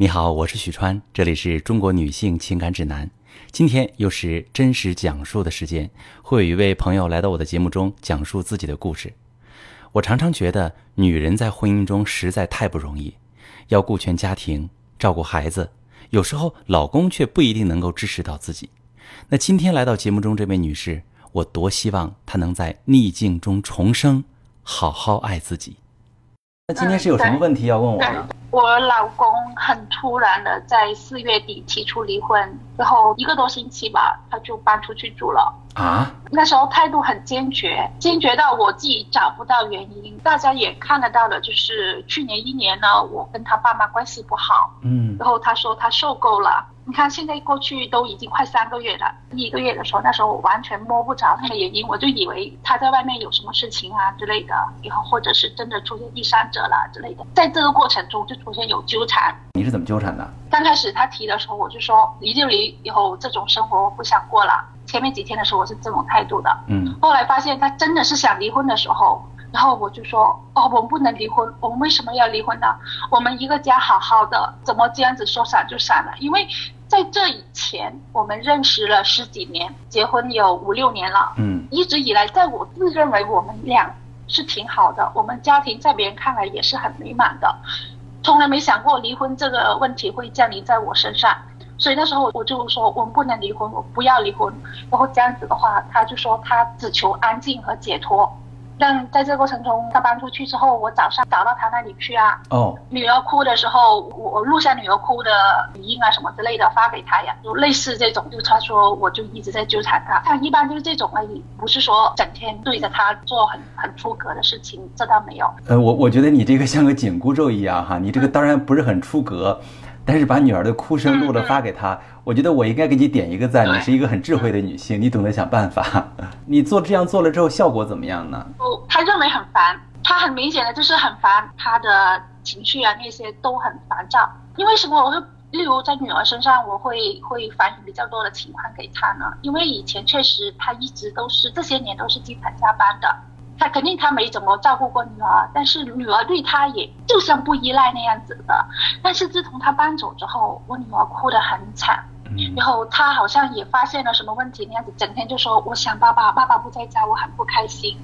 你好，我是许川，这里是中国女性情感指南。今天又是真实讲述的时间，会有一位朋友来到我的节目中讲述自己的故事。我常常觉得，女人在婚姻中实在太不容易，要顾全家庭，照顾孩子，有时候老公却不一定能够支持到自己。那今天来到节目中这位女士，我多希望她能在逆境中重生，好好爱自己。那今天是有什么问题要问我呢？我老公很突然的在四月底提出离婚，然后一个多星期吧，他就搬出去住了。啊？那时候态度很坚决，坚决到我自己找不到原因。大家也看得到了，就是去年一年呢，我跟他爸妈关系不好。嗯。然后他说他受够了。你看，现在过去都已经快三个月了。第一个月的时候，那时候我完全摸不着他的原因，我就以为他在外面有什么事情啊之类的，以后或者是真的出现第三者了之类的。在这个过程中就出现有纠缠。你是怎么纠缠的？刚开始他提的时候，我就说离就离，以后这种生活我不想过了。前面几天的时候我是这种态度的。嗯。后来发现他真的是想离婚的时候。然后我就说，哦，我们不能离婚，我们为什么要离婚呢？我们一个家好好的，怎么这样子说散就散了？因为在这以前，我们认识了十几年，结婚有五六年了，嗯，一直以来，在我自认为我们俩是挺好的，我们家庭在别人看来也是很美满的，从来没想过离婚这个问题会降临在我身上，所以那时候我就说，我们不能离婚，我不要离婚，然后这样子的话，他就说他只求安静和解脱。但在这个过程中，他搬出去之后，我早上找到他那里去啊。哦。女儿哭的时候，我录下女儿哭的语音啊什么之类的发给他呀，就类似这种。就他说，我就一直在纠缠他。像一般就是这种而已，不是说整天对着他做很很出格的事情，这倒没有。呃，我我觉得你这个像个紧箍咒一样哈，你这个当然不是很出格。但是把女儿的哭声录了发给她，我觉得我应该给你点一个赞。你是一个很智慧的女性，你懂得想办法。你做这样做了之后，效果怎么样呢？哦，他认为很烦，他很明显的就是很烦，他的情绪啊那些都很烦躁。因为什么？我会例如在女儿身上，我会会反映比较多的情况给她呢？因为以前确实她一直都是这些年都是经常加班的。他肯定他没怎么照顾过女儿，但是女儿对他也就像不依赖那样子的。但是自从他搬走之后，我女儿哭得很惨，然后他好像也发现了什么问题那样子，整天就说我想爸爸，爸爸不在家，我很不开心。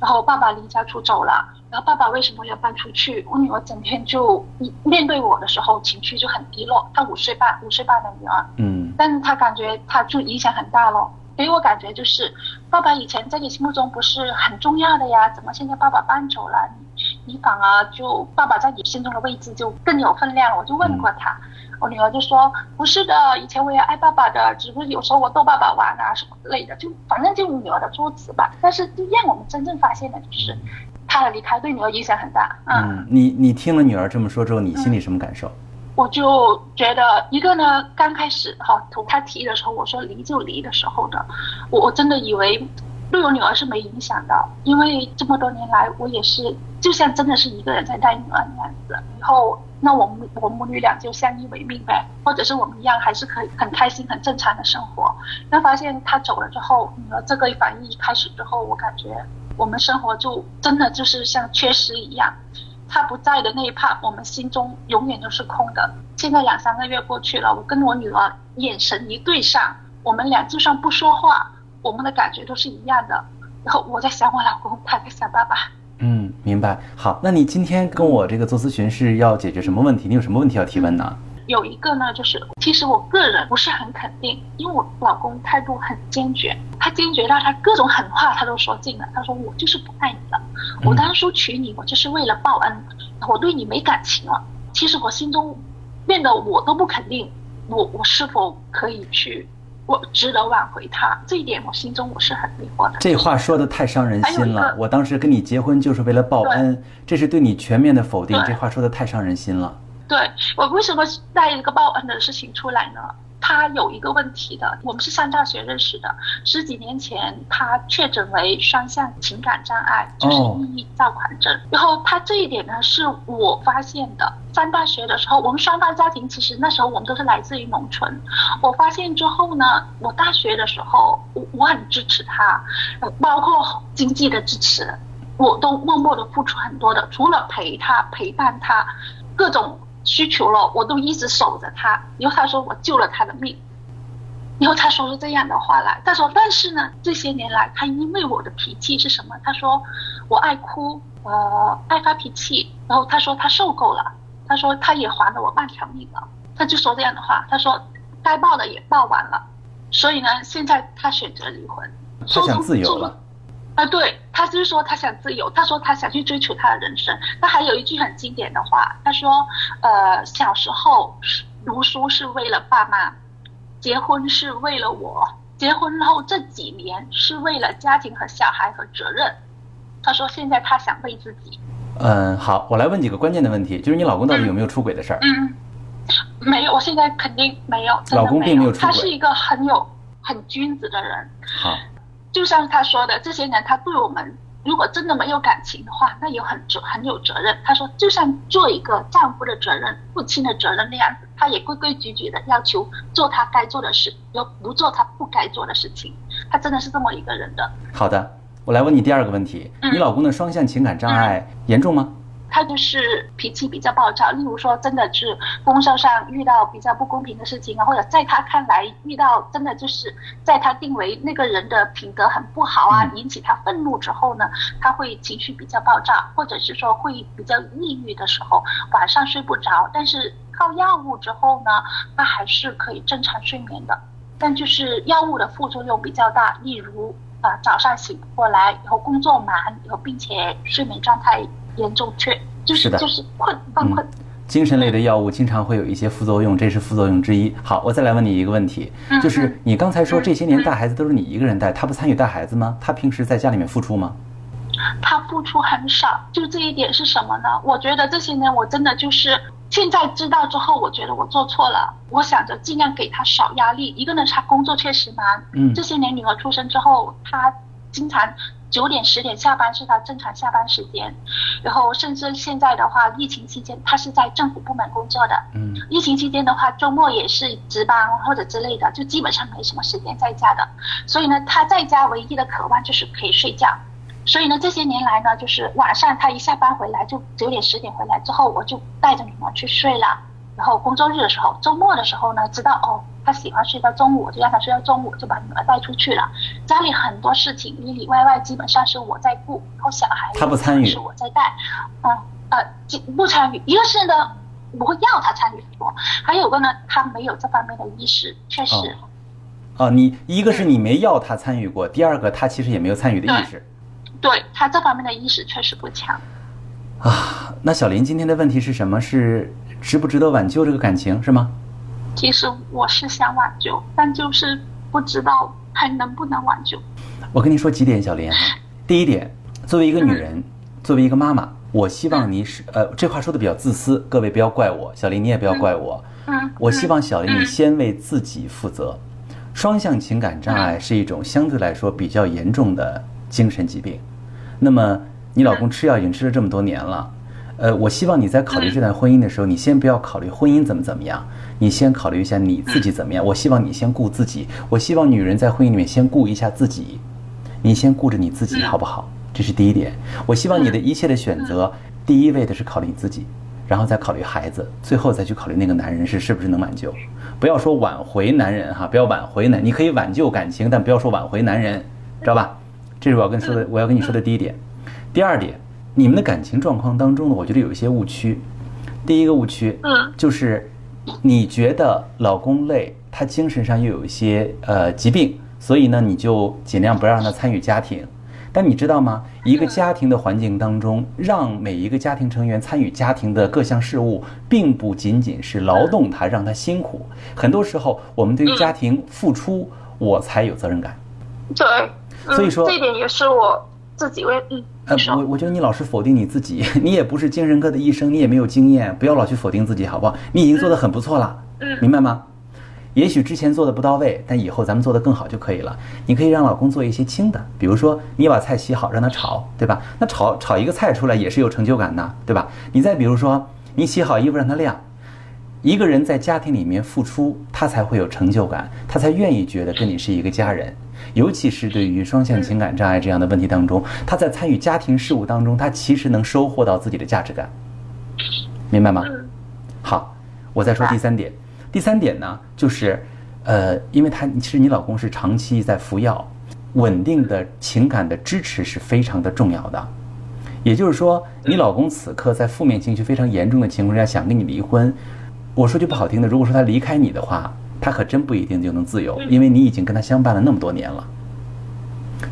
然后爸爸离家出走了，然后爸爸为什么要搬出去？我女儿整天就面对我的时候情绪就很低落。她五岁半，五岁半的女儿，嗯，但是她感觉她就影响很大咯。给我感觉就是，爸爸以前在你心目中不是很重要的呀？怎么现在爸爸搬走了，你你反而就爸爸在你心中的位置就更有分量？我就问过他，我女儿就说不是的，以前我也爱爸爸的，只不过有时候我逗爸爸玩啊什么之类的，就反正就女儿的说辞吧。但是让我们真正发现的就是，他的离开对女儿影响很大。嗯，你你听了女儿这么说之后，你心里什么感受？我就觉得一个呢，刚开始哈，从他提的时候，我说离就离的时候的，我我真的以为对我女儿是没影响的，因为这么多年来，我也是就像真的是一个人在带女儿那样子。以后那我们我母女俩就相依为命呗，或者是我们一样还是可以很开心很正常的生活。那发现他走了之后，女儿这个反应一开始之后，我感觉我们生活就真的就是像缺失一样。他不在的那一帕，我们心中永远都是空的。现在两三个月过去了，我跟我女儿眼神一对上，我们俩就算不说话，我们的感觉都是一样的。然后我在想我老公，他在想爸爸。嗯，明白。好，那你今天跟我这个做咨询是要解决什么问题？你有什么问题要提问呢？有一个呢，就是其实我个人不是很肯定，因为我老公态度很坚决，他坚决到他各种狠话他都说尽了。他说我就是不爱你了，我当初娶你我就是为了报恩，我对你没感情了。其实我心中变得我都不肯定，我我是否可以去，我值得挽回他？这一点我心中我是很迷惑的。这话说的太伤人心了。我当时跟你结婚就是为了报恩，这是对你全面的否定。这话说的太伤人心了。对我为什么带一个报恩的事情出来呢？他有一个问题的，我们是上大学认识的，十几年前他确诊为双向情感障碍，就是抑郁躁狂症。然后他这一点呢是我发现的。上大学的时候，我们双方家庭其实那时候我们都是来自于农村。我发现之后呢，我大学的时候我我很支持他，包括经济的支持，我都默默的付出很多的，除了陪他陪伴他，各种。需求了，我都一直守着他。然后他说我救了他的命，然后他说出这样的话来。他说，但是呢，这些年来他因为我的脾气是什么？他说我爱哭，呃，爱发脾气。然后他说他受够了，他说他也还了我半条命了。他就说这样的话，他说该报的也报完了，所以呢，现在他选择离婚，他想自由了。啊，对他就是说他想自由，他说他想去追求他的人生。他还有一句很经典的话，他说：“呃，小时候读书是为了爸妈，结婚是为了我，结婚后这几年是为了家庭和小孩和责任。”他说现在他想为自己。嗯，好，我来问几个关键的问题，就是你老公到底有没有出轨的事儿？嗯，没有，我现在肯定没有。老公并没有出轨。他是一个很有很君子的人。好。就像他说的，这些年他对我们，如果真的没有感情的话，那也很责很有责任。他说，就像做一个丈夫的责任、父亲的责任那样子，他也规规矩矩的要求做他该做的事，又不做他不该做的事情。他真的是这么一个人的。好的，我来问你第二个问题：你老公的双向情感障碍严重吗？他就是脾气比较暴躁，例如说，真的是工作上遇到比较不公平的事情啊，或者在他看来遇到真的就是在他定为那个人的品德很不好啊，引起他愤怒之后呢，他会情绪比较暴躁，或者是说会比较抑郁的时候，晚上睡不着。但是靠药物之后呢，他还是可以正常睡眠的，但就是药物的副作用比较大，例如啊早上醒不过来，以后工作忙，以后并且睡眠状态。严重缺就是就是困犯困，精神类的药物经常会有一些副作用，这是副作用之一。好，我再来问你一个问题，就是你刚才说这些年带孩子都是你一个人带，他不参与带孩子吗？他平时在家里面付出吗？他付出很少，就这一点是什么呢？我觉得这些年我真的就是现在知道之后，我觉得我做错了。我想着尽量给他少压力，一个呢他工作确实难，嗯，这些年女儿出生之后，他经常。九点十点下班是他正常下班时间，然后甚至现在的话，疫情期间他是在政府部门工作的，嗯，疫情期间的话，周末也是值班或者之类的，就基本上没什么时间在家的。所以呢，他在家唯一的渴望就是可以睡觉。所以呢，这些年来呢，就是晚上他一下班回来就九点十点回来之后，我就带着女儿去睡了。然后工作日的时候，周末的时候呢，知道哦。他喜欢睡到中午，我就让他睡到中午，就把女儿带出去了。家里很多事情里里外外基本上是我在顾，然后小孩他不参与，是我在带。嗯呃，不参与。一个是呢，我会要他参与很多；还有个呢，他没有这方面的意识，确实。哦，你一个是你没要他参与过，第二个他其实也没有参与的意识。对他这方面的意识确实不强。啊，那小林今天的问题是什么？是值不值得挽救这个感情，是吗？其实我是想挽救，但就是不知道还能不能挽救。我跟你说几点，小林。第一点，作为一个女人，作为一个妈妈，我希望你是呃，这话说的比较自私，各位不要怪我，小林你也不要怪我。嗯。我希望小林你先为自己负责。双向情感障碍是一种相对来说比较严重的精神疾病。那么你老公吃药已经吃了这么多年了，呃，我希望你在考虑这段婚姻的时候，你先不要考虑婚姻怎么怎么样。你先考虑一下你自己怎么样？我希望你先顾自己。我希望女人在婚姻里面先顾一下自己，你先顾着你自己好不好？这是第一点。我希望你的一切的选择，第一位的是考虑你自己，然后再考虑孩子，最后再去考虑那个男人是是不是能挽救。不要说挽回男人哈，不要挽回男，你可以挽救感情，但不要说挽回男人，知道吧？这是我要跟说的，我要跟你说的第一点。第二点，你们的感情状况当中呢，我觉得有一些误区。第一个误区，嗯，就是。你觉得老公累，他精神上又有一些呃疾病，所以呢，你就尽量不要让他参与家庭。但你知道吗？一个家庭的环境当中，让每一个家庭成员参与家庭的各项事务，并不仅仅是劳动他，让他辛苦。很多时候，我们对于家庭付出，我才有责任感。对，所以说这点也是我。自己为嗯，呃，我我觉得你老是否定你自己，你也不是精神科的医生，你也没有经验，不要老去否定自己，好不好？你已经做的很不错了，嗯，明白吗？也许之前做的不到位，但以后咱们做的更好就可以了。你可以让老公做一些轻的，比如说你把菜洗好，让他炒，对吧？那炒炒一个菜出来也是有成就感的，对吧？你再比如说你洗好衣服让他晾，一个人在家庭里面付出，他才会有成就感，他才愿意觉得跟你是一个家人。尤其是对于双向情感障碍这样的问题当中，他在参与家庭事务当中，他其实能收获到自己的价值感，明白吗？好，我再说第三点，第三点呢，就是，呃，因为他其实你老公是长期在服药，稳定的情感的支持是非常的重要的。也就是说，你老公此刻在负面情绪非常严重的情况下想跟你离婚，我说句不好听的，如果说他离开你的话，他可真不一定就能自由，因为你已经跟他相伴了那么多年了。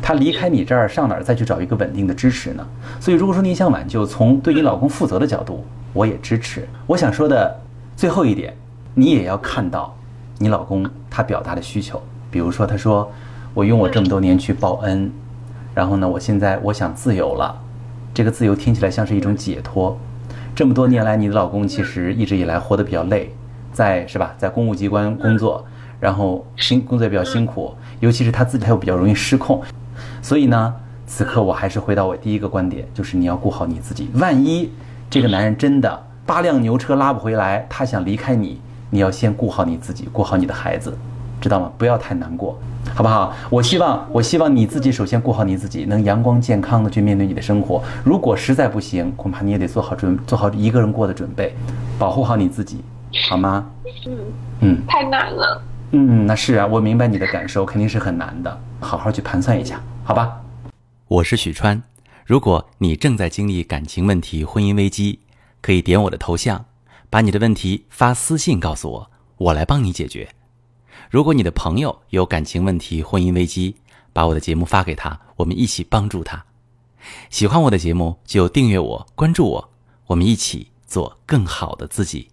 他离开你这儿，上哪儿再去找一个稳定的支持呢？所以，如果说你想挽救，从对你老公负责的角度，我也支持。我想说的最后一点，你也要看到你老公他表达的需求，比如说他说：“我用我这么多年去报恩，然后呢，我现在我想自由了。”这个自由听起来像是一种解脱。这么多年来，你的老公其实一直以来活得比较累，在是吧，在公务机关工作，然后辛工作也比较辛苦，尤其是他自己他又比较容易失控。所以呢，此刻我还是回到我第一个观点，就是你要顾好你自己。万一这个男人真的八辆牛车拉不回来，他想离开你，你要先顾好你自己，顾好你的孩子，知道吗？不要太难过，好不好？我希望，我希望你自己首先顾好你自己，能阳光健康的去面对你的生活。如果实在不行，恐怕你也得做好准，做好一个人过的准备，保护好你自己，好吗？嗯，嗯太难了。嗯，那是啊，我明白你的感受，肯定是很难的，好好去盘算一下，好吧？我是许川。如果你正在经历感情问题、婚姻危机，可以点我的头像，把你的问题发私信告诉我，我来帮你解决。如果你的朋友有感情问题、婚姻危机，把我的节目发给他，我们一起帮助他。喜欢我的节目就订阅我、关注我，我们一起做更好的自己。